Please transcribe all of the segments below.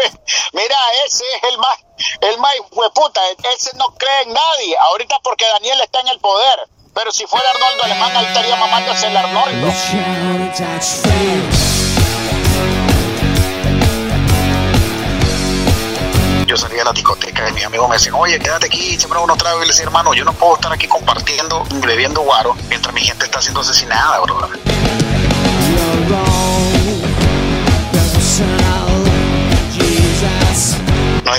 mira, ese es el más, el más hueputa, ese no cree en nadie, ahorita porque Daniel está en el poder, pero si fuera Arnoldo Alemán, ahí estaría mamándose el Arnoldo. yo salía a la discoteca y mis amigos me decían, oye, quédate aquí, siempre uno trago y le decía, hermano, yo no puedo estar aquí compartiendo, bebiendo guaro, mientras mi gente está siendo asesinada, bro.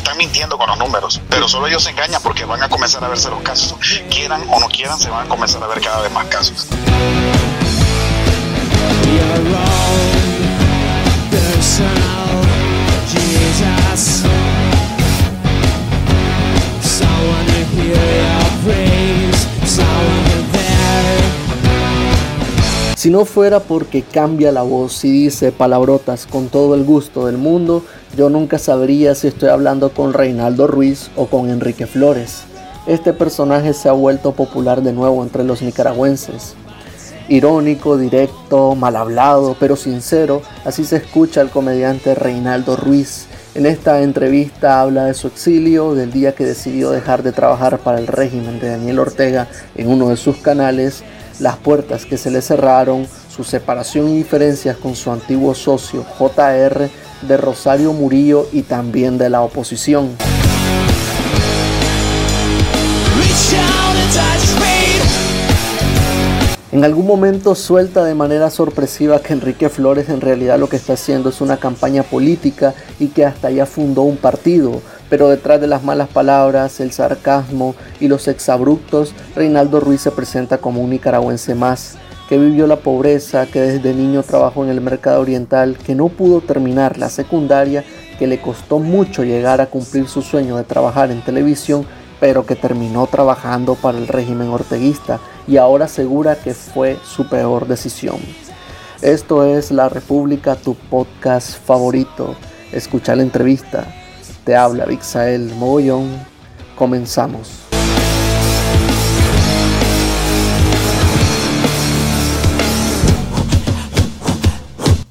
Están mintiendo con los números, pero solo ellos se engañan porque van a comenzar a verse los casos. Quieran o no quieran, se van a comenzar a ver cada vez más casos. Si no fuera porque cambia la voz y dice palabrotas con todo el gusto del mundo, yo nunca sabría si estoy hablando con Reinaldo Ruiz o con Enrique Flores. Este personaje se ha vuelto popular de nuevo entre los nicaragüenses. Irónico, directo, mal hablado, pero sincero, así se escucha el comediante Reinaldo Ruiz. En esta entrevista habla de su exilio, del día que decidió dejar de trabajar para el régimen de Daniel Ortega en uno de sus canales las puertas que se le cerraron, su separación y diferencias con su antiguo socio JR de Rosario Murillo y también de la oposición. En algún momento suelta de manera sorpresiva que Enrique Flores en realidad lo que está haciendo es una campaña política y que hasta ya fundó un partido, pero detrás de las malas palabras, el sarcasmo y los exabruptos, Reinaldo Ruiz se presenta como un nicaragüense más, que vivió la pobreza, que desde niño trabajó en el mercado oriental, que no pudo terminar la secundaria, que le costó mucho llegar a cumplir su sueño de trabajar en televisión, pero que terminó trabajando para el régimen orteguista y ahora asegura que fue su peor decisión. Esto es La República, tu podcast favorito. Escucha la entrevista. Te habla Vixael Mogollón. Comenzamos.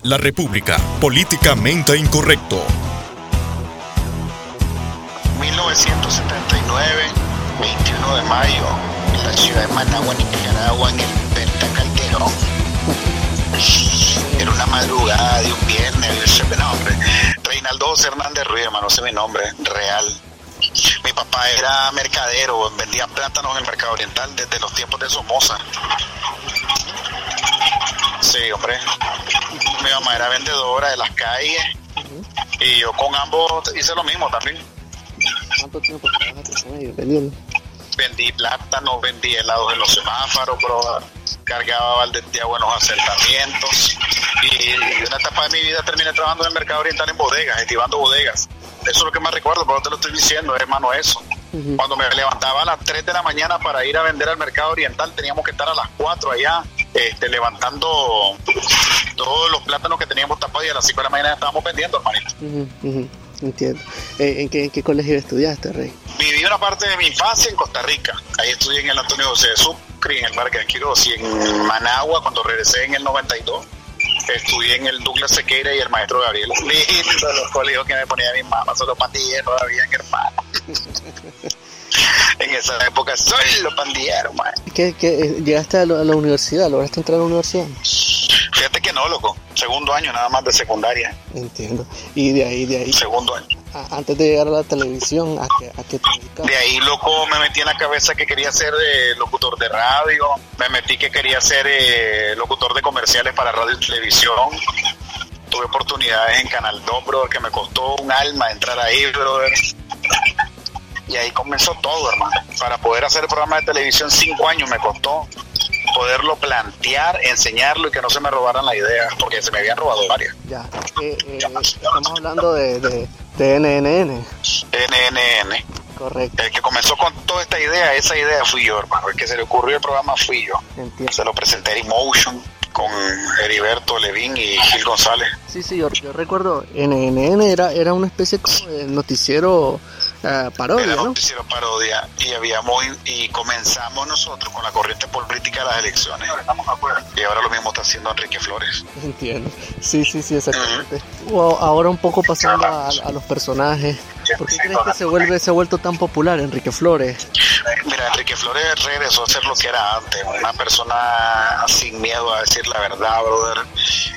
La República, políticamente incorrecto. 1979, 21 de mayo, en la ciudad de Managua, Nicaragua, en el Berta Calderón. Era una madrugada de un viernes, no, José Hernández Ruiz, hermano, ese es mi nombre, real. Mi papá era mercadero, vendía plátanos en el mercado oriental desde los tiempos de Somoza. Sí, hombre. Mi mamá era vendedora de las calles y yo con ambos hice lo mismo también. ¿Cuánto tiempo trabajaste con ellos vendiendo? Vendí plátanos, vendí helados en los semáforos, bro. Cargaba baldes de buenos asentamientos. Y, una etapa de mi vida terminé trabajando en el mercado oriental en bodegas, estivando bodegas. Eso es lo que más recuerdo, pero te lo estoy diciendo, hermano, eso. Cuando me levantaba a las 3 de la mañana para ir a vender al mercado oriental, teníamos que estar a las 4 allá, este, levantando todos los plátanos que teníamos tapados y a las 5 de la mañana estábamos vendiendo, hermanito. Entiendo. Eh, ¿en, qué, en qué colegio estudiaste, Rey? Viví una parte de mi infancia en Costa Rica. Ahí estudié en el Antonio José de Sucre, en el Parque de Quiroz y en Managua cuando regresé en el 92. Estudié en el Douglas Sequeira y el maestro Gabriel. Lindo los colegios que me ponía mi mamá, solo pandilleros todavía, hermano. en esa época soy los pandilleros, man. ¿Qué, qué, eh, ¿Llegaste a la universidad? ¿Lograste entrar a la universidad? Fíjate que no, loco. Segundo año nada más de secundaria. Entiendo. Y de ahí, de ahí, Segundo año. A- antes de llegar a la televisión, ¿a qué, a te dedicabas? De ahí, loco, me metí en la cabeza que quería ser eh, locutor de radio. Me metí que quería ser eh, locutor de comerciales para radio y televisión. Tuve oportunidades en Canal 2, brother, que me costó un alma entrar ahí, brother. Y ahí comenzó todo, hermano. Para poder hacer el programa de televisión, cinco años me costó poderlo plantear, enseñarlo y que no se me robaran la idea, porque se me habían robado varias. Ya. Eh, eh, estamos hablando de, de, de NNN. NNN. Correcto. El que comenzó con toda esta idea, esa idea fui yo, hermano. El que se le ocurrió el programa fui yo. Entiendo. Se lo presenté en Emotion con Heriberto Levín y Gil González. Sí, sí, yo, yo recuerdo, NNN era, era una especie como de noticiero uh, parodia, era ¿no? noticiero parodia y habíamos y comenzamos nosotros con la corriente política de las elecciones. Y ahora lo mismo está haciendo Enrique Flores. Entiendo. Sí, sí, sí, exactamente. O ahora un poco pasando a, a los personajes. ¿Por qué crees que se vuelve se ha vuelto tan popular Enrique Flores? Mira, Enrique Flores regresó a ser lo que era antes, una persona sin miedo a decir la verdad, brother,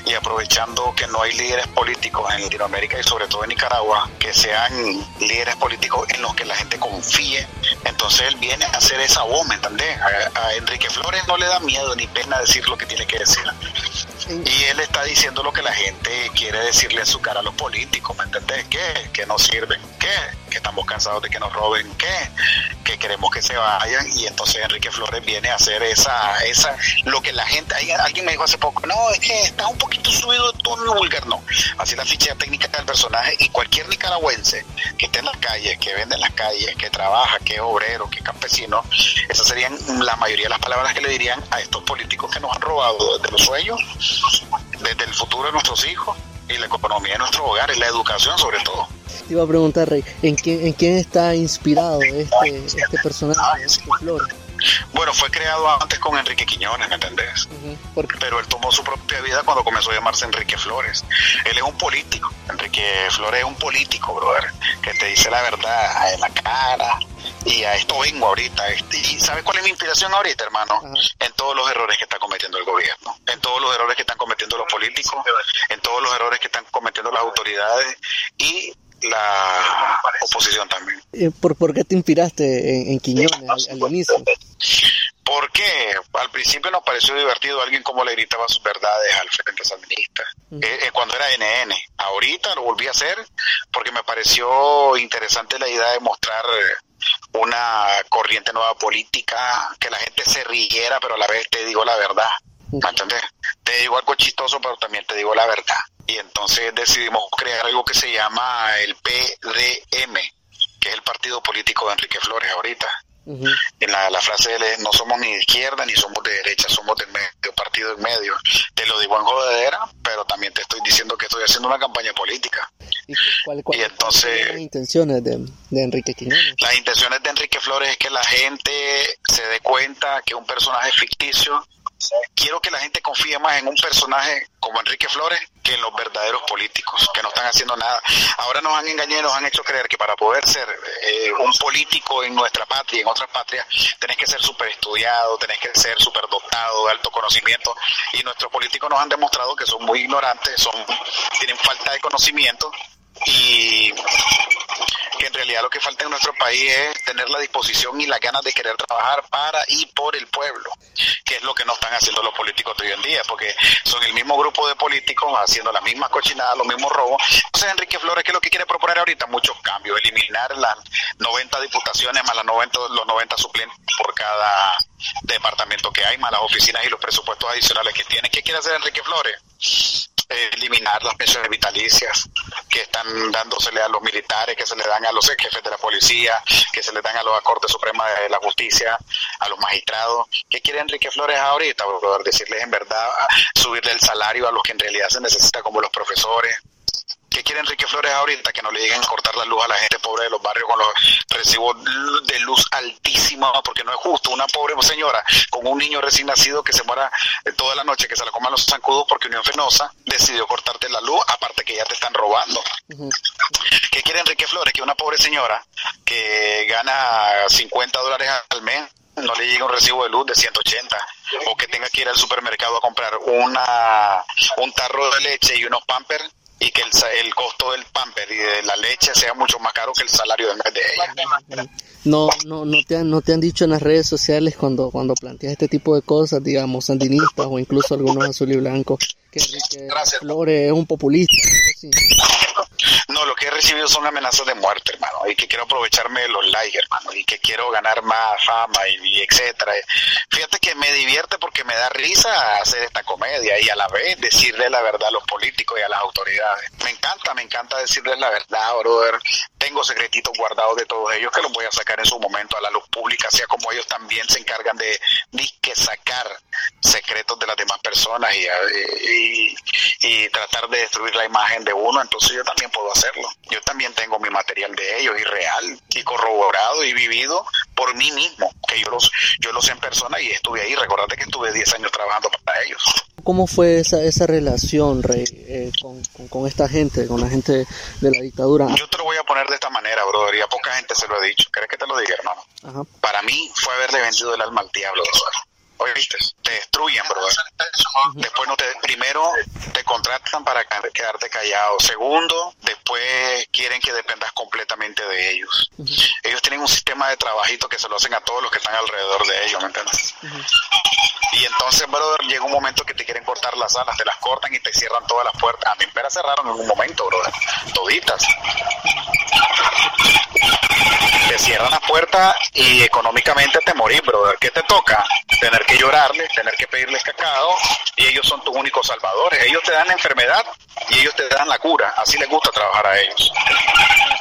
y aprovechando que no hay líderes políticos en Latinoamérica y sobre todo en Nicaragua, que sean líderes políticos en los que la gente confíe. Entonces él viene a hacer esa voz, ¿me entendés? A, a Enrique Flores no le da miedo ni pena decir lo que tiene que decir. Y él está diciendo lo que la gente quiere decirle en su cara a los políticos, ¿me entendés? ¿Qué? Que no sirven. ¿Qué? Que estamos cansados de que nos roben. ¿Qué? Que queremos que se vayan. Y entonces Enrique Flores viene a hacer esa, esa, lo que la gente, alguien me dijo hace poco, no, es que está un poquito subido tono vulgar, no. Así la ficha técnica del personaje y cualquier nicaragüense que esté en las calles, que vende en las calles, que trabaja, que es obrero, que es campesino, esas serían la mayoría de las palabras que le dirían a estos políticos que nos han robado desde los sueños, desde el futuro de nuestros hijos y la economía de nuestros hogares, la educación sobre todo. Te iba a preguntar, Rey, ¿en quién, en quién está inspirado este, este personaje, este Flores? Bueno, fue creado antes con Enrique Quiñones, ¿me entendés? Uh -huh. Pero él tomó su propia vida cuando comenzó a llamarse Enrique Flores. Él es un político. Enrique Flores es un político, brother, que te dice la verdad en la cara. Y a esto vengo ahorita. ¿Y sabes cuál es mi inspiración ahorita, hermano? Uh -huh. En todos los errores que está cometiendo el gobierno, en todos los errores que están cometiendo los políticos, en todos los errores que están cometiendo las autoridades y la oposición también. ¿Por, por qué te inspiraste en, en Quiñones al, al, inicio? Porque al principio nos pareció divertido alguien como le gritaba sus verdades al frente sandinista, uh -huh. eh, cuando era NN. Ahorita lo volví a hacer porque me pareció interesante la idea de mostrar una corriente nueva política, que la gente se riera, pero a la vez te digo la verdad. ¿Me entiendes? Te digo algo chistoso, pero también te digo la verdad. Y entonces decidimos crear algo que se llama el PDM, que es el partido político de Enrique Flores ahorita. Uh -huh. En la, la frase de él es, no somos ni de izquierda ni somos de derecha, somos del medio, partido en medio. Te lo digo en jodedera, pero también te estoy diciendo que estoy haciendo una campaña política. ¿Y, cuál, cuál, y entonces... las intenciones de, de, Enrique Quiñones? Las intenciones de Enrique Flores es que la gente se dé cuenta que un personaje ficticio quiero que la gente confíe más en un personaje como Enrique Flores que en los verdaderos políticos, que no están haciendo nada. Ahora nos han engañado, nos han hecho creer que para poder ser eh, un político en nuestra patria, en otras patrias, tenés que ser súper estudiado, tenés que ser súper dotado de alto conocimiento, y nuestros políticos nos han demostrado que son muy ignorantes, son tienen falta de conocimiento, y que en realidad lo que falta en nuestro país es tener la disposición y las ganas de querer trabajar para y por el pueblo, que es lo que no están haciendo los políticos de hoy en día, porque son el mismo grupo de políticos haciendo las mismas cochinadas, los mismos robos. Entonces Enrique Flores, ¿qué es lo que quiere proponer ahorita? Muchos cambios, eliminar las 90 diputaciones más las 90, los 90 suplentes por cada departamento que hay, más las oficinas y los presupuestos adicionales que tiene. ¿Qué quiere hacer Enrique Flores? Eliminar las pensiones vitalicias que están dándosele a los militares, que se le dan a los jefes de la policía, que se le dan a los Cortes Suprema de la Justicia, a los magistrados. ¿Qué quiere Enrique Flores ahorita? Por decirles en verdad, subirle el salario a los que en realidad se necesita, como los profesores. ¿Qué quiere Enrique Flores ahorita? Que no le lleguen a cortar la luz a la gente pobre de los barrios con los recibos de luz altísimos, porque no es justo. Una pobre señora con un niño recién nacido que se muera toda la noche, que se la coman los zancudos porque Unión Fenosa decidió cortarte la luz, aparte que ya te están robando. Uh -huh. ¿Qué quiere Enrique Flores? Que una pobre señora que gana 50 dólares al mes no le llega un recibo de luz de 180 o que tenga que ir al supermercado a comprar una un tarro de leche y unos pampers y que el, el, costo del pamper y de la leche sea mucho más caro que el salario de, de ella. No, no, no te han, no te han dicho en las redes sociales cuando, cuando planteas este tipo de cosas, digamos, sandinistas o incluso algunos azul y blanco, que, que Gracias. Flores es un populista. ¿sí? No, lo que he recibido son amenazas de muerte, hermano, y que quiero aprovecharme de los likes, hermano, y que quiero ganar más fama y, y, etcétera. Fíjate que me divierte porque me da risa hacer esta comedia y a la vez decirle la verdad a los políticos y a las autoridades. Me encanta, me encanta decirles la verdad, brother. Tengo secretitos guardados de todos ellos que los voy a sacar en su momento a la luz pública, sea como ellos también se encargan de, de sacar secretos de las demás personas y, y, y, tratar de destruir la imagen de uno. Entonces yo también puedo hacerlo. Yo también tengo mi material de ellos y real y corroborado y vivido por mí mismo, que yo los, yo los en persona y estuve ahí. Recordate que estuve 10 años trabajando para ellos. ¿Cómo fue esa, esa relación, Rey, eh, con, con, esta gente, con la gente de la dictadura? Yo te lo voy a poner de esta manera, brother, y a poca gente se lo he dicho. ¿Crees que te lo diga, hermano? Para mí fue haberle vendido el alma al diablo, brother. Oíste, te destruyen, brother. Después no te, primero te contratan para quedarte callado. Segundo, después quieren que dependas completamente de ellos. Ellos tienen un sistema de trabajito que se lo hacen a todos los que están alrededor de ellos, ¿me entiendes? Y entonces, brother, llega un momento que te quieren cortar las alas, te las cortan y te cierran todas las puertas. A mí me cerraron en un momento, brother. Toditas. Te cierran las puertas y económicamente te morís, brother. ¿Qué te toca? Tener que llorarles, tener que pedirles cacao y ellos son tus únicos salvadores. Ellos te dan la enfermedad y ellos te dan la cura. Así les gusta trabajar a ellos.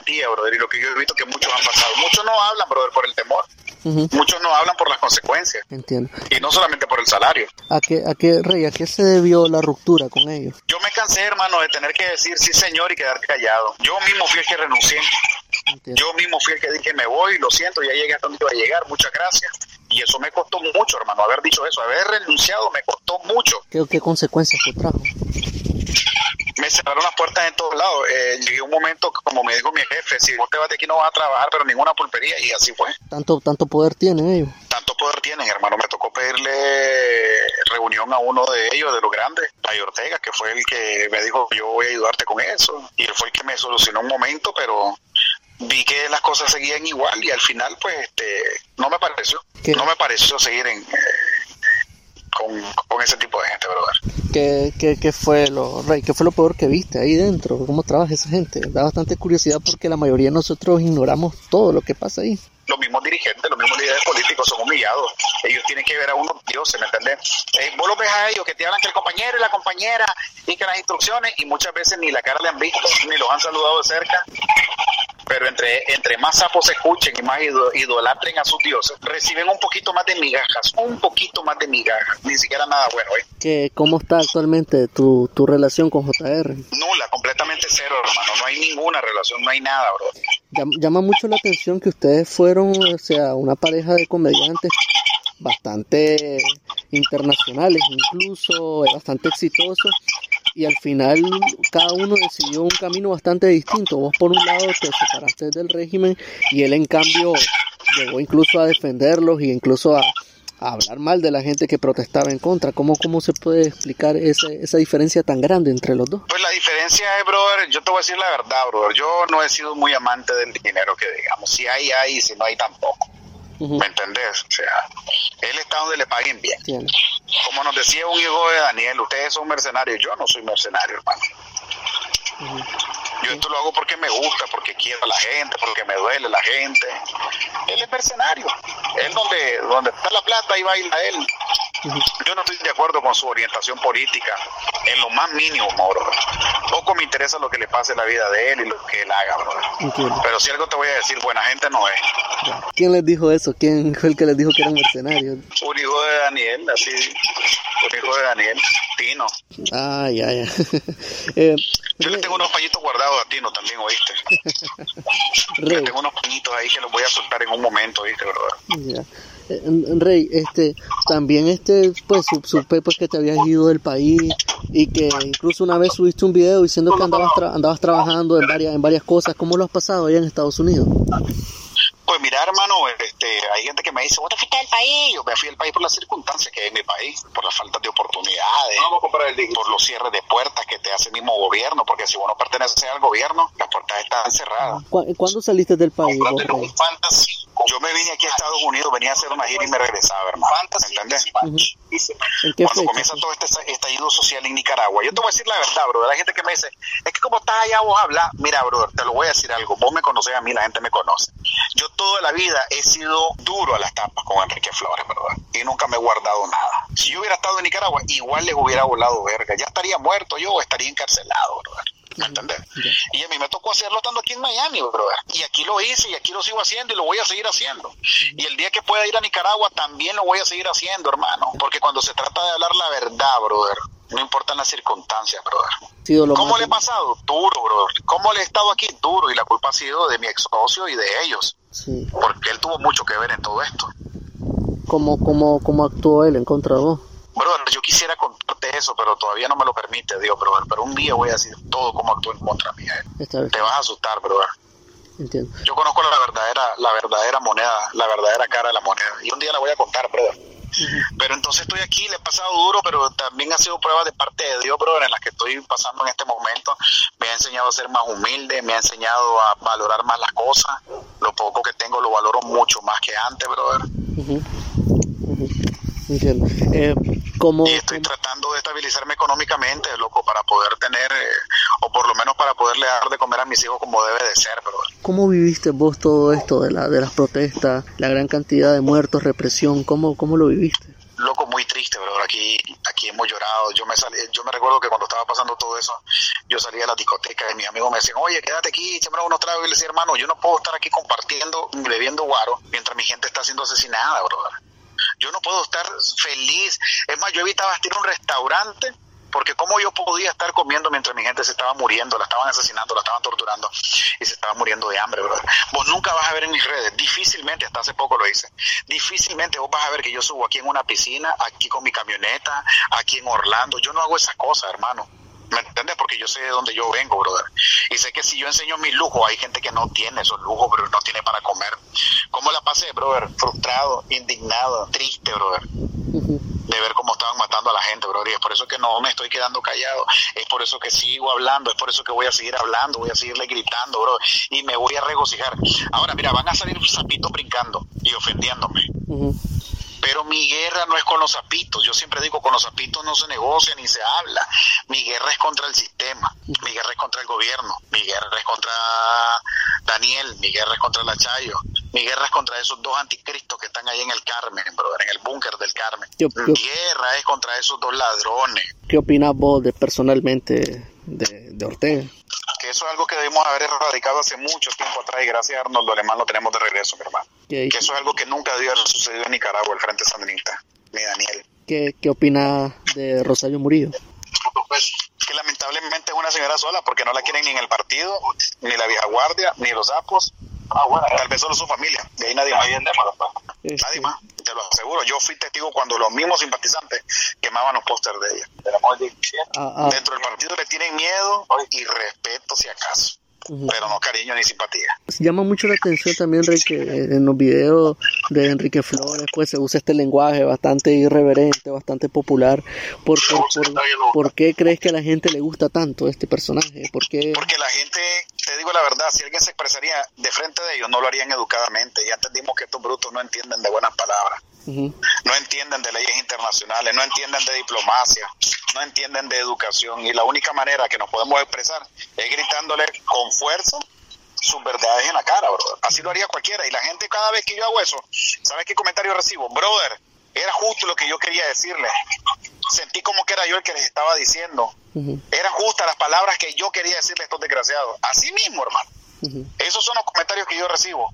Tía, brother, y lo que yo he visto que muchos han pasado. Muchos no hablan, brother, por el temor. Muchos no hablan por las consecuencias. Entiendo. Y no solamente por el salario. ¿A qué, a qué, Rey, a qué se debió la ruptura con ellos? Yo me cansé, hermano, de tener que decir sí, señor, y quedar callado. Yo mismo fui el que renuncié. Yo mismo fui el que dije, me voy, lo siento, ya llegué hasta donde iba a llegar, muchas gracias. Y eso me costó mucho, hermano, haber dicho eso, haber renunciado me costó mucho. ¿Qué, qué consecuencias te trajo? me cerraron las puertas en todos lados. Eh, llegué un momento, como me dijo mi jefe, si vos te vas de aquí no vas a trabajar, pero ninguna pulpería, y así fue. ¿Tanto, tanto poder tienen ellos? Tanto poder tienen, hermano. Me tocó pedirle reunión a uno de ellos, de los grandes, a Ortega, que fue el que me dijo, yo voy a ayudarte con eso. Y él fue el que me solucionó un momento, pero vi que las cosas seguían igual y al final pues este no me pareció no me pareció seguir en con, ese tipo de gente, brother. ¿Qué, qué, qué fue lo, Rey, qué fue lo peor que viste ahí dentro? ¿Cómo trabaja esa gente? Da bastante curiosidad porque la mayoría de nosotros ignoramos todo lo que pasa ahí los mismos dirigentes, los mismos líderes políticos son humillados. Ellos tienen que ver a unos dioses, ¿me entiendes? Eh, vos los ves a ellos que te hablan que el compañero y la compañera y que las instrucciones y muchas veces ni la cara le han visto, ni los han saludado de cerca pero entre, entre más sapos se escuchen y más idolatren a sus dioses, reciben un poquito más de migajas, un poquito más de migajas, ni siquiera nada bueno. ¿eh? ¿Qué, ¿Cómo está actualmente tu, tu relación con JR? Nula, completamente cero, hermano, no hay ninguna relación, no hay nada, bro. Llama mucho la atención que ustedes fueron, o sea, una pareja de comediantes bastante internacionales, incluso bastante exitosos y al final cada uno decidió un camino bastante distinto. Vos por un lado te separaste del régimen y él en cambio llegó incluso a defenderlos y incluso a, hablar mal de la gente que protestaba en contra. ¿Cómo, cómo se puede explicar esa, esa diferencia tan grande entre los dos? Pues la diferencia es, brother, yo te voy a decir la verdad, brother. Yo no he sido muy amante del dinero que digamos. Si hay, hay, si no hay, tampoco. ¿Me entendés? O sea, él está donde le paguen bien. Como nos decía un hijo de Daniel, ustedes son mercenarios. Yo no soy mercenario, hermano. Yo esto lo hago porque me gusta, porque quiero a la gente, porque me duele la gente. Él es mercenario. Él donde, donde está la plata, ahí baila él. Yo no estoy de acuerdo con su orientación política en lo más mínimo, bro. Poco me interesa lo que le pase en la vida de él y lo que él haga, bro. Pero si algo te voy a decir, buena gente no es. ¿Quién les dijo eso? ¿Quién fue el que les dijo que eran mercenarios? Un hijo de Daniel, así. Un hijo de Daniel, Tino. Ah, ya, ya. eh, Yo le tengo unos pañitos guardados a Tino también, ¿oíste? le tengo unos pañitos ahí que los voy a soltar en un momento, ¿oíste, verdad? Ya. Rey, este, también este, pues supe pues que te habías ido del país y que incluso una vez subiste un video diciendo que andabas, andabas trabajando en varias, en varias cosas. ¿Cómo lo has pasado allá en Estados Unidos? Mira, hermano, este, hay gente que me dice, ¿vos te fuiste del país? Yo me fui del país por las circunstancias que hay en mi país, por la falta de oportunidades, por los cierres de puertas que te hace el mismo gobierno, porque si vos no perteneces al gobierno, las puertas están cerradas. ¿Cuándo saliste del país? Yo me vine aquí a Estados Unidos, venía a hacer una gira y me regresaba, hermano. ¿Entendés? Cuando comienza todo este estallido social en Nicaragua, yo te voy a decir la verdad, bro. Hay gente que me dice, es que como estás allá vos hablas, mira, bro, te lo voy a decir algo. Vos me conocés a mí, la gente me conoce. Yo toda la vida he sido duro a las tapas con Enrique Flores, ¿verdad? Y nunca me he guardado nada. Si yo hubiera estado en Nicaragua, igual les hubiera volado verga. Ya estaría muerto yo o estaría encarcelado, ¿verdad? ¿Me entiendes? Y a mí me tocó hacerlo estando aquí en Miami, brother. Y aquí lo hice y aquí lo sigo haciendo y lo voy a seguir haciendo. Y el día que pueda ir a Nicaragua también lo voy a seguir haciendo, hermano. Porque cuando se trata de hablar la verdad, brother, no importan las circunstancias, brother. ¿Cómo le he pasado? Duro, brother. ¿Cómo le he estado aquí? Duro, y la culpa ha sido de mi ex socio y de ellos. Sí. Porque él tuvo mucho que ver en todo esto. ¿Cómo, cómo, cómo actuó él en contra de vos? Brother, yo quisiera contarte eso, pero todavía no me lo permite Dios, brother. Pero un día voy a decir todo cómo actuó en contra mía. Te vas a asustar, brother. Entiendo. Yo conozco la verdadera, la verdadera moneda, la verdadera cara de la moneda. Y un día la voy a contar, brother. Pero entonces estoy aquí, le he pasado duro, pero también ha sido prueba de parte de Dios, brother, en la que estoy pasando en este momento. Me ha enseñado a ser más humilde, me ha enseñado a valorar más las cosas. Lo poco que tengo lo valoro mucho más que antes, brother. Eh, y estoy tratando de estabilizarme económicamente, loco, para poder tener, eh, o por lo menos para poderle dar de comer a mis hijos como debe de ser, bro. ¿Cómo viviste vos todo esto de, la, de las protestas, la gran cantidad de muertos, represión? ¿Cómo, cómo lo viviste? Loco, muy triste, bro. Aquí, aquí hemos llorado. Yo me salí, yo me recuerdo que cuando estaba pasando todo eso, yo salía a la discoteca y mis amigos me decían, oye, quédate aquí, siempre unos tragos. Y le decía, hermano, yo no puedo estar aquí compartiendo, bebiendo guaro, mientras mi gente está siendo asesinada, brother. Yo no puedo estar feliz. Es más, yo evitaba estar en un restaurante porque cómo yo podía estar comiendo mientras mi gente se estaba muriendo, la estaban asesinando, la estaban torturando y se estaba muriendo de hambre. Vos nunca vas a ver en mis redes, difícilmente, hasta hace poco lo hice, difícilmente vos vas a ver que yo subo aquí en una piscina, aquí con mi camioneta, aquí en Orlando. Yo no hago esas cosas, hermano. ¿Me entiendes? Porque yo sé de dónde yo vengo, brother. Y sé que si yo enseño mi lujo, hay gente que no tiene esos lujos, pero no tiene para comer. ¿Cómo la pasé, brother? Frustrado, indignado, triste, brother. De ver cómo estaban matando a la gente, brother. Y es por eso que no me estoy quedando callado. Es por eso que sigo hablando. Es por eso que voy a seguir hablando. Voy a seguirle gritando, brother. Y me voy a regocijar. Ahora, mira, van a salir sapitos brincando y ofendiéndome. Pero mi guerra no es con los zapitos. Yo siempre digo, con los zapitos no se negocia ni se habla. Mi guerra es contra el sistema. Mi guerra es contra el gobierno. Mi guerra es contra Daniel. Mi guerra es contra la Chayo. Mi guerra es contra esos dos anticristos que están ahí en el Carmen, brother, en el búnker del Carmen. Mi guerra es contra esos dos ladrones. ¿Qué opinas vos de, personalmente de, de Ortega? Eso es algo que debemos haber erradicado hace mucho tiempo atrás y gracias a Arnoldo Alemán lo tenemos de regreso, mi hermano. Que eso es algo que nunca debió haber sucedido en Nicaragua, el Frente Sandinista, ni Daniel. ¿Qué, qué opina de Rosario Murillo? Pues, que lamentablemente es una señora sola porque no la quieren ni en el partido, ni la vieja guardia, ni los apos. Ah, bueno, tal vez solo su familia, de ahí nadie más. Nadie más, te lo aseguro. Yo fui testigo cuando los mismos simpatizantes quemaban los pósters de ella. Ah, ah. Dentro del partido le tienen miedo y respeto si acaso pero no cariño ni simpatía. Llama mucho la atención también, Enrique, en los videos de Enrique Flores, pues se usa este lenguaje bastante irreverente, bastante popular. ¿Por, por, qué crees que a la gente le gusta tanto este personaje? ¿Por Porque la gente, te digo la verdad, si alguien se expresaría de frente de ellos, no lo harían educadamente. Ya entendimos que estos brutos no entienden de buenas palabras. No entienden de leyes internacionales, no entienden de diplomacia, no entienden de educación y la única manera que nos podemos expresar es gritándole con fuerza sus verdades en la cara, brother. Así lo haría cualquiera y la gente cada vez que yo hago eso, ¿sabes qué comentario recibo? Brother, era justo lo que yo quería decirle. Sentí como que era yo el que les estaba diciendo. Eran justas las palabras que yo quería decirle a estos desgraciados. Así mismo, hermano. Esos son los comentarios que yo recibo.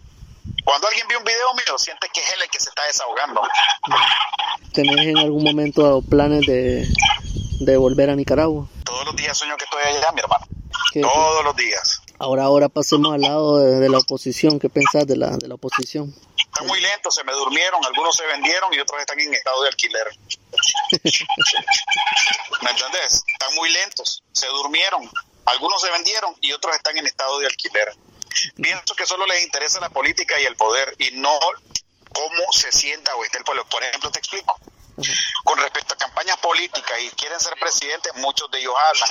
Cuando alguien ve un video mío, siente que es él el que se está desahogando. ¿Tenés en algún momento planes de, de volver a Nicaragua? Todos los días sueño que estoy allá, mi hermano. Todos los días. Ahora, ahora pasemos al lado de, la oposición. ¿Qué pensás de la, de la oposición? Están muy lentos, se me durmieron, algunos se vendieron y otros están en estado de alquiler. ¿Me entendés? Están muy lentos, se durmieron, algunos se vendieron y otros están en estado de alquiler. Pienso que solo les interesa la política y el poder y no cómo se sienta o está el pueblo. Por ejemplo, te explico. Con respecto a campañas políticas y quieren ser presidentes, muchos de ellos hablan,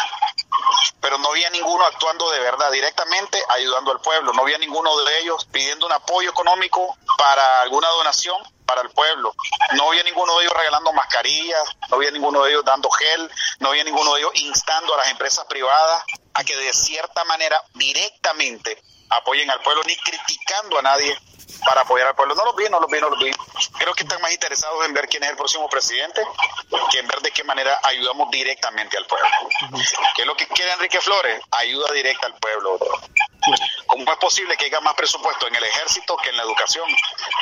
pero no había ninguno actuando de verdad, directamente ayudando al pueblo. No había ninguno de ellos pidiendo un apoyo económico para alguna donación para el pueblo. No había ninguno de ellos regalando mascarillas, no había ninguno de ellos dando gel, no había ninguno de ellos instando a las empresas privadas a que de cierta manera directamente apoyen al pueblo, ni criticando a nadie para apoyar al pueblo. No los vi, no los vi, no los vi. Creo que están más interesados en ver quién es el próximo presidente que en ver de qué manera ayudamos directamente al pueblo. ¿Qué es lo que quiere Enrique Flores? Ayuda directa al pueblo. ¿Cómo es posible que haya más presupuesto en el ejército que en la educación?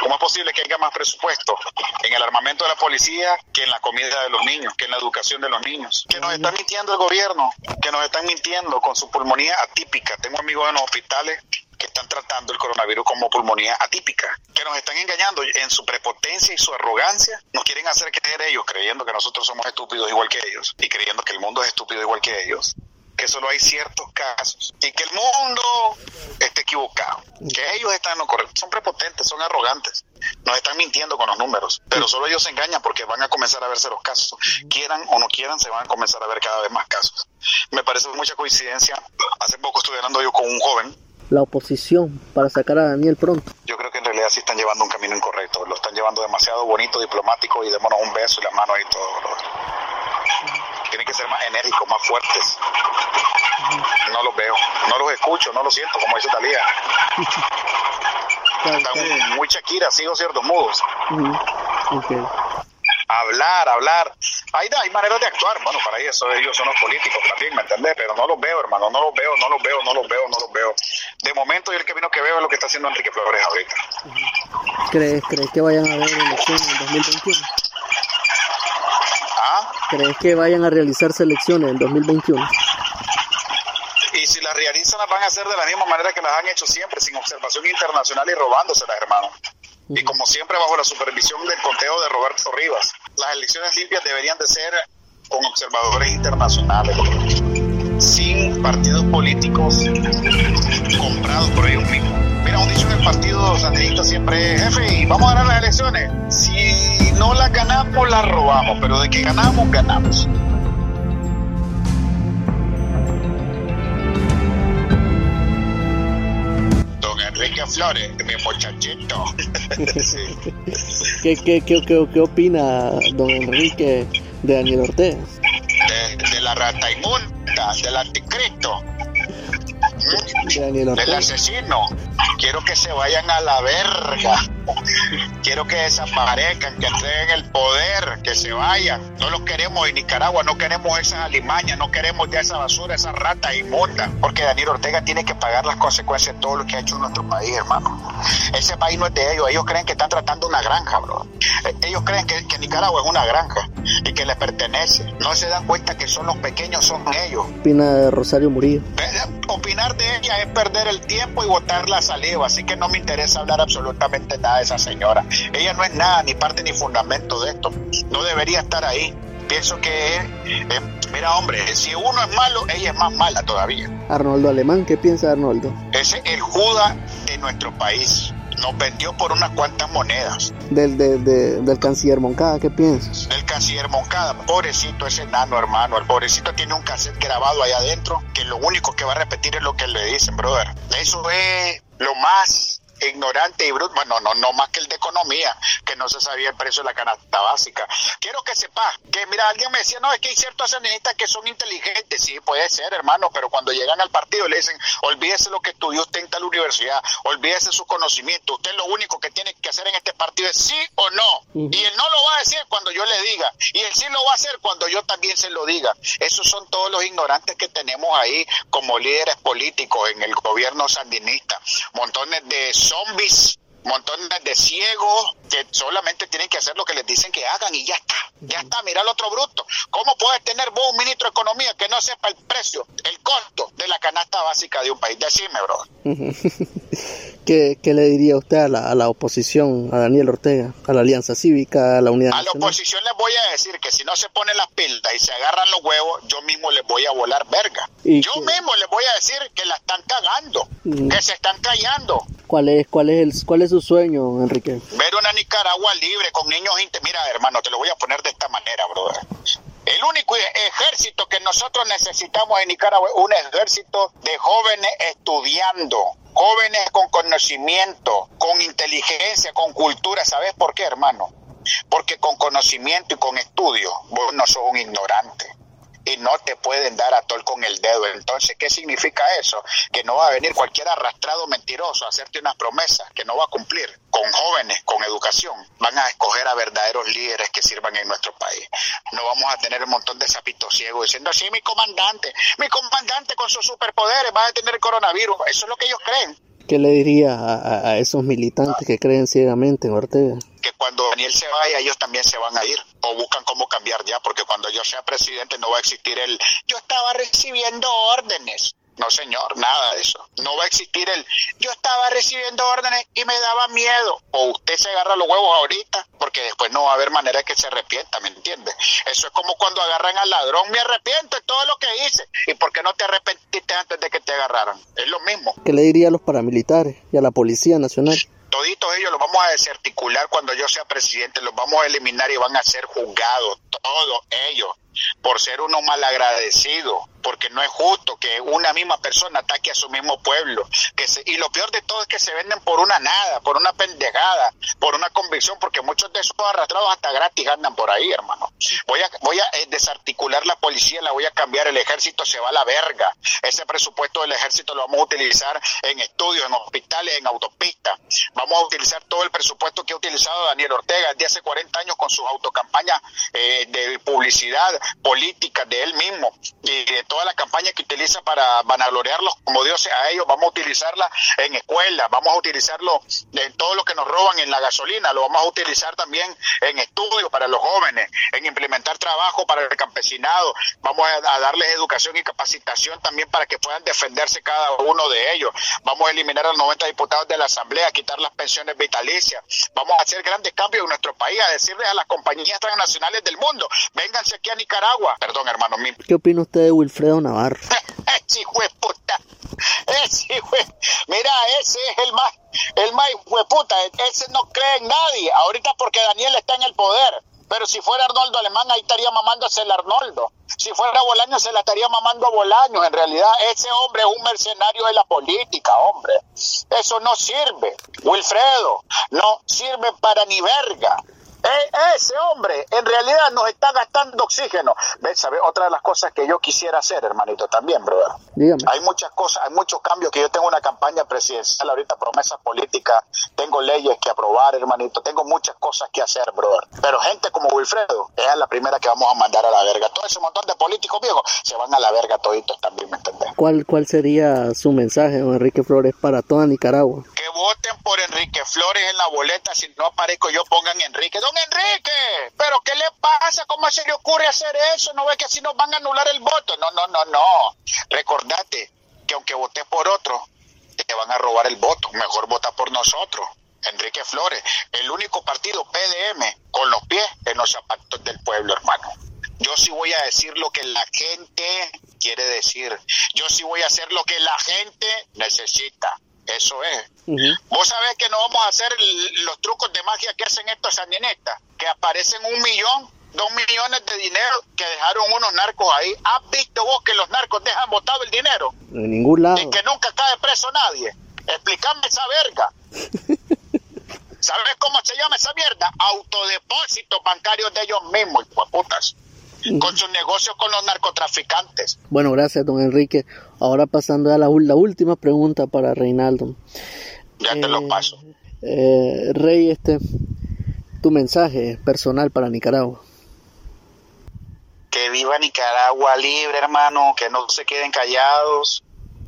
¿Cómo es posible que haya más presupuesto en el armamento de la policía que en la comida de los niños, que en la educación de los niños? Que nos está mintiendo el gobierno, que nos están mintiendo con su pulmonía atípica. Tengo amigos en los hospitales que están tratando el coronavirus como pulmonía atípica, que nos están engañando en su prepotencia y su arrogancia, nos quieren hacer creer ellos, creyendo que nosotros somos estúpidos igual que ellos y creyendo que el mundo es estúpido igual que ellos que solo hay ciertos casos y que el mundo esté equivocado, que ellos están en lo correcto, son prepotentes, son arrogantes, nos están mintiendo con los números, pero solo ellos se engañan porque van a comenzar a verse los casos, quieran o no quieran, se van a comenzar a ver cada vez más casos. Me parece mucha coincidencia, hace poco estuve hablando yo con un joven la oposición para sacar a Daniel pronto? Yo creo que en realidad sí están llevando un camino incorrecto. Lo están llevando demasiado bonito, diplomático y démonos un beso y las manos y todo. Tienen que ser más enérgicos, más fuertes. No los veo, no los escucho, no los siento, como dice Talía. Están muy Shakira, sigo ciertos mudos hablar, hablar. Hay, hay maneras de actuar, bueno, para eso ellos son los políticos también, ¿me entendés? Pero no los veo, hermano, no los veo, no los veo, no los veo, no los veo. De momento yo el camino que veo es lo que está haciendo Enrique Flores ahorita. ¿Crees, ¿crees que vayan a haber elecciones en 2021? ¿Ah? ¿Crees que vayan a realizarse elecciones en 2021? Y si las realizan, las van a hacer de la misma manera que las han hecho siempre, sin observación internacional y robándoselas, hermano y como siempre bajo la supervisión del conteo de Roberto Rivas. Las elecciones limpias deberían de ser con observadores internacionales, sin partidos políticos comprados por ellos mismos. Mira, un dicho en partido sandinista siempre es, jefe, y vamos a ganar las elecciones. Si no las ganamos, las robamos, pero de que ganamos, ganamos. Enrique Flores, mi muchachito. ¿Qué, qué, qué, qué, opina don Enrique de Daniel Ortega? De, la rata inmunda, del anticristo, de del asesino. Quiero que se vayan a la verga. Quiero que desaparezcan, que entreguen el poder, que se vayan. No los queremos en Nicaragua, no queremos esas alimañas, no queremos ya esa basura, esa rata inmunda. Porque Daniel Ortega tiene que pagar las consecuencias de todo lo que ha hecho en nuestro país, hermano. Ese país no es de ellos, ellos creen que están tratando una granja, bro. Ellos creen que, que Nicaragua es una granja y que les pertenece. No se dan cuenta que son los pequeños, son ellos. Opina Rosario Murillo. Opinar de ella es perder el tiempo y botar la saliva, así que no me interesa hablar absolutamente nada de esa señora. Ella no es nada, ni parte ni fundamento de esto. No debería estar ahí. Pienso que, eh, mira hombre, si uno es malo, ella es más mala todavía. Arnoldo Alemán, ¿qué piensa Arnoldo? Ese es el Judas de nuestro país nos vendió por unas cuantas monedas. Del, del canciller Moncada, ¿qué piensas? Del canciller Moncada, pobrecito ese enano, hermano. El pobrecito tiene un cassette grabado ahí adentro que lo único que va a repetir es lo que le dicen, brother. Eso es lo más ignorante y bruto, bueno, no, no más que el de economía, que no se sabía el precio de la canasta básica. Quiero que sepa que, mira, alguien me decía, no, es que hay ciertos analistas que son inteligentes, sí, puede ser, hermano, pero cuando llegan al partido le dicen, olvídese lo que estudió usted en tal universidad, olvídese su conocimiento, usted lo único que tiene que hacer en este partido es sí o no. Y él no lo va a decir cuando yo le diga, y él sí lo va a hacer cuando yo también se lo diga. Esos son todos los ignorantes que tenemos ahí como líderes políticos en el gobierno sandinista, montones de zombies, montones de ciegos que solamente tienen que hacer lo que les dicen que hagan y ya está. Ya está, mira el otro bruto. ¿Cómo puede tener vos un ministro de Economía que no sepa el precio, el costo de la canasta básica de un país? Decime, bro. ¿Qué, ¿Qué, le diría usted a la, a la, oposición, a Daniel Ortega, a la Alianza Cívica, a la Unidad A la oposición les voy a decir que si no se ponen las pilas y se agarran los huevos, yo mismo les voy a volar verga. Yo mismo les voy a decir que la están cagando, que se están callando. ¿Cuál es, cuál es, el, cuál es su sueño, Enrique? Ver una Nicaragua libre con niños... Mira, hermano, te lo voy a poner de esta manera, brother. El único ejército que nosotros necesitamos en Nicaragua es un ejército de jóvenes estudiando, jóvenes con conocimiento, con inteligencia, con cultura. ¿Sabes por qué, hermano? Porque con conocimiento y con estudio, vos no sos un ignorante y no te pueden dar a tol con el dedo. Entonces, ¿qué significa eso? Que no va a venir cualquier arrastrado mentiroso a hacerte unas promesas que no va a cumplir. Con jóvenes, con educación, van a escoger a verdaderos líderes que sirvan en nuestro país. No vamos a tener un montón de zapitos ciegos diciendo, sí, mi comandante, mi comandante con sus superpoderes va a tener coronavirus. Eso es lo que ellos creen. ¿Qué le diría a, esos militantes que creen ciegamente en Ortega? Que cuando Daniel se vaya, ellos también se van a ir o buscan cómo cambiar ya, porque cuando yo sea presidente no va a existir el yo estaba recibiendo órdenes. No, señor, nada de eso. No va a existir el yo estaba recibiendo órdenes y me daba miedo. O usted se agarra los huevos ahorita, porque después no va a haber manera de que se arrepienta, ¿me entiende? Eso es como cuando agarran al ladrón, me arrepiento de todo lo que hice. ¿Y por qué no te arrepentiste antes de que te agarraran? Es lo mismo. ¿Qué le diría a los paramilitares y a la Policía Nacional? toditos ellos los vamos a desarticular cuando yo sea presidente, los vamos a eliminar y van a ser juzgados, todos ellos por ser uno malagradecido, porque no es justo que una misma persona ataque a su mismo pueblo. Que y lo peor de todo es que se venden por una nada, por una pendejada, por una convicción, porque muchos de esos arrastrados hasta gratis andan por ahí, hermano. Voy a, voy a eh, desarticular la policía, la voy a cambiar, el ejército se va a la verga. Ese presupuesto del ejército lo vamos a utilizar en estudios, en hospitales, en autopistas. Vamos a utilizar todo el presupuesto que ha utilizado Daniel Ortega desde hace 40 años con sus autocampañas eh, de publicidad, políticas de él mismo y de toda la campaña que utiliza para vanagloriarlos como dioses a ellos, vamos a utilizarla en escuelas, vamos a utilizarlo en todo lo que nos roban en la gasolina, lo vamos a utilizar también en estudios para los jóvenes, en implementar trabajo para el campesinado, vamos a, darles educación y capacitación también para que puedan defenderse cada uno de ellos, vamos a eliminar a los 90 diputados de la Asamblea, quitar las pensiones vitalicias, vamos a hacer grandes cambios en nuestro país, a decirles a las compañías transnacionales del mundo, vénganse aquí a Nicaragua, agua. Perdón, hermano mío. ¿Qué opina usted de Wilfredo Navarro? ese hijo de puta. Ese hijo Mira, ese es el más, el más hijo de puta. Ese no cree en nadie. Ahorita porque Daniel está en el poder. Pero si fuera Arnoldo Alemán, ahí estaría mamándose el Arnoldo. Si fuera Bolaño, se la estaría mamando Bolaño. En realidad, ese hombre es un mercenario de la política, hombre. Eso no sirve. Wilfredo, no sirve para ni verga. Eh, ese hombre en realidad nos está gastando oxígeno. ¿Ves? ¿Sabe? Otra de las cosas que yo quisiera hacer, hermanito, también, brother. Hay muchas cosas, hay muchos cambios que yo tengo una campaña presidencial ahorita, promesas políticas, tengo leyes que aprobar, hermanito, tengo muchas cosas que hacer, brother. Pero gente como Wilfredo es la primera que vamos a mandar a la verga. Todo ese montón de políticos viejos se van a la verga toditos también, ¿me entendés? ¿Cuál, cuál sería su mensaje, don Enrique Flores, para toda Nicaragua? Que voten por Enrique Flores en la boleta, si no aparezco yo pongan Enrique. Don Enrique, pero ¿qué le pasa? ¿Cómo se le ocurre hacer eso? ¿No ve que así nos van a anular el voto? No, no, no, no. Recordate que aunque votes por otro, te van a robar el voto. Mejor vota por nosotros. Enrique Flores, el único partido PDM con los pies en los zapatos del pueblo, hermano. Yo sí voy a decir lo que la gente quiere decir. Yo sí voy a hacer lo que la gente necesita. Eso es. Vos sabés que no vamos a hacer los trucos de magia que hacen estos sandinistas, que aparecen un millón, dos millones de dinero que dejaron unos narcos ahí. ¿Has visto vos que los narcos dejan botado el dinero? En ningún lado. Y que nunca cae preso nadie. Explícame esa verga. ¿Sabes cómo se llama esa mierda? Autodepósitos bancarios de ellos mismos, putas con sus negocios con los narcotraficantes. Bueno, gracias, don Enrique. Ahora pasando a la, última pregunta para Reinaldo. Ya te lo eh, paso. Eh, Rey, este, tu mensaje personal para Nicaragua. Que viva Nicaragua libre, hermano, que no se queden callados.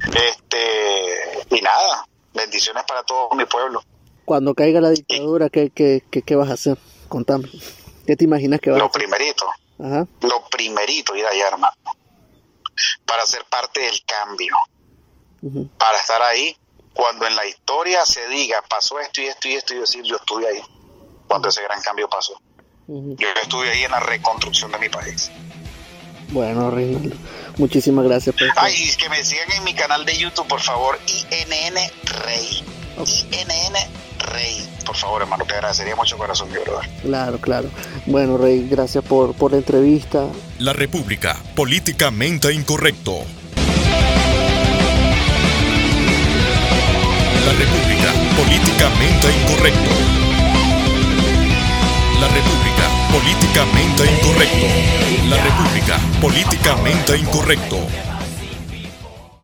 Este, y nada, bendiciones para todo mi pueblo. Cuando caiga la dictadura, ¿qué, qué, qué, vas a hacer? Contame. ¿Qué te imaginas que va a hacer? Lo primerito, lo primerito ir allá, hermano, para ser parte del cambio, para estar ahí cuando en la historia se diga pasó esto y esto y esto y decir yo estuve ahí cuando ese gran cambio pasó. Yo estuve ahí en la reconstrucción de mi país. Bueno, Reinaldo, muchísimas gracias. Por Ay, que me sigan en mi canal de YouTube, por favor, INN Rey. INN Rey por favor, hermano, te agradecería mucho corazón, mi brother. Claro, claro. Bueno, Rey, gracias por, por la entrevista. La República, políticamente incorrecto. La República, políticamente incorrecto. La República, políticamente incorrecto. La República, políticamente incorrecto.